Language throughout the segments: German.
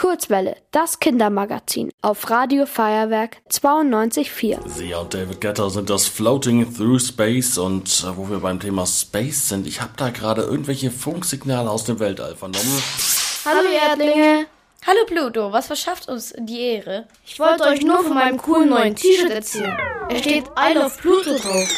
Kurzwelle, das Kindermagazin auf Radio Feuerwerk 92.4. Sie und David Getter sind das Floating Through Space und äh, wo wir beim Thema Space sind, ich habe da gerade irgendwelche Funksignale aus dem Weltall vernommen. Hallo Erdlinge! Hallo Pluto, was verschafft uns die Ehre? Ich wollte euch nur von meinem coolen neuen T-Shirt erzählen. Es steht I love Pluto drauf.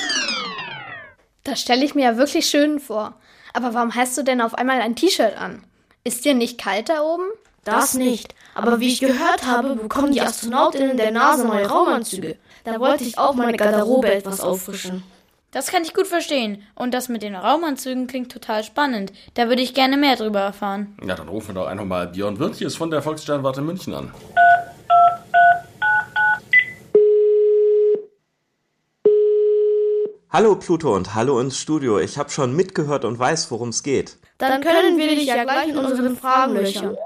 Das stelle ich mir ja wirklich schön vor. Aber warum hast du denn auf einmal ein T-Shirt an? Ist dir nicht kalt da oben? Das nicht. Aber wie ich gehört habe, bekommen die Astronautinnen der NASA neue Raumanzüge. Da wollte ich auch meine Garderobe etwas auffrischen. Das kann ich gut verstehen. Und das mit den Raumanzügen klingt total spannend. Da würde ich gerne mehr drüber erfahren. Ja, dann rufen wir doch einfach mal Björn Wirtjes von der Volkssternwarte München an. Hallo Pluto und hallo ins Studio. Ich habe schon mitgehört und weiß, worum es geht. Dann können wir dich ja gleich in unseren Fragen löchern.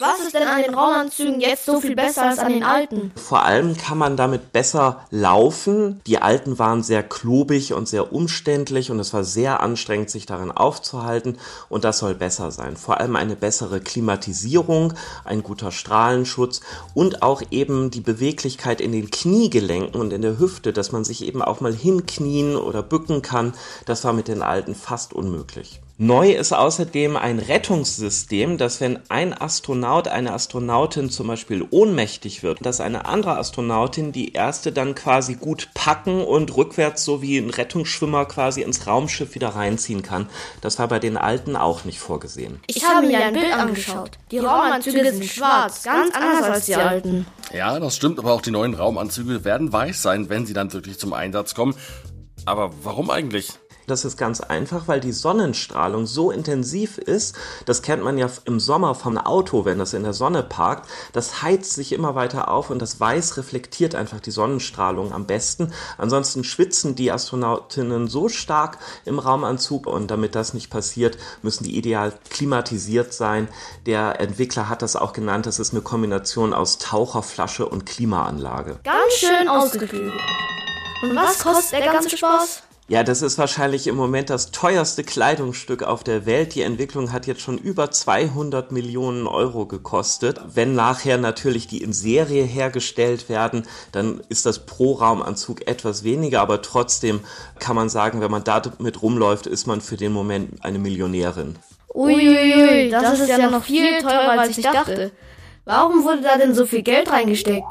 Was ist denn an den Raumanzügen jetzt so viel besser als an den alten? Vor allem kann man damit besser laufen. Die alten waren sehr klobig und sehr umständlich und es war sehr anstrengend, sich darin aufzuhalten und das soll besser sein. Vor allem eine bessere Klimatisierung, ein guter Strahlenschutz und auch eben die Beweglichkeit in den Kniegelenken und in der Hüfte, dass man sich eben auch mal hinknien oder bücken kann. Das war mit den alten fast unmöglich. Neu ist außerdem ein Rettungssystem, dass wenn ein Astronaut, eine Astronautin zum Beispiel ohnmächtig wird, dass eine andere Astronautin die erste dann quasi gut packen und rückwärts so wie ein Rettungsschwimmer quasi ins Raumschiff wieder reinziehen kann. Das war bei den alten auch nicht vorgesehen. Ich habe mir ein Bild angeschaut. Die Raumanzüge sind schwarz, ganz anders als die alten. Ja, das stimmt, aber auch die neuen Raumanzüge werden weiß sein, wenn sie dann wirklich zum Einsatz kommen. Aber warum eigentlich? Das ist ganz einfach, weil die Sonnenstrahlung so intensiv ist. Das kennt man ja im Sommer vom Auto, wenn das in der Sonne parkt. Das heizt sich immer weiter auf und das Weiß reflektiert einfach die Sonnenstrahlung am besten. Ansonsten schwitzen die Astronautinnen so stark im Raumanzug und damit das nicht passiert, müssen die ideal klimatisiert sein. Der Entwickler hat das auch genannt. Das ist eine Kombination aus Taucherflasche und Klimaanlage. Ganz schön ausgeklügelt. Und was kostet der ganze Spaß? Ja, das ist wahrscheinlich im Moment das teuerste Kleidungsstück auf der Welt. Die Entwicklung hat jetzt schon über 200 Millionen Euro gekostet. Wenn nachher natürlich die in Serie hergestellt werden, dann ist das pro Raumanzug etwas weniger, aber trotzdem kann man sagen, wenn man damit rumläuft, ist man für den Moment eine Millionärin. Uiuiui, das, das ist ja noch viel teurer, als ich dachte. Warum wurde da denn so viel Geld reingesteckt?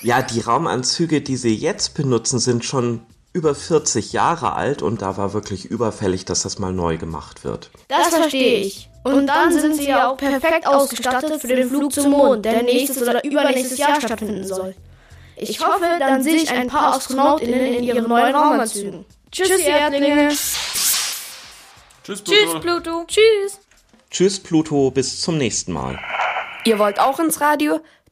Ja, die Raumanzüge, die sie jetzt benutzen, sind schon über 40 Jahre alt und da war wirklich überfällig, dass das mal neu gemacht wird. Das verstehe ich. Und dann sind sie ja auch perfekt ausgestattet für den Flug zum Mond, der nächstes oder übernächstes Jahr stattfinden soll. Ich hoffe, dann sehe ich ein paar AstronautInnen in ihren neuen Raumanzügen. Tschüss, ihr Erdlinge. Tschüss, Pluto. Tschüss, Pluto. Tschüss. Tschüss, Pluto, bis zum nächsten Mal. Ihr wollt auch ins Radio?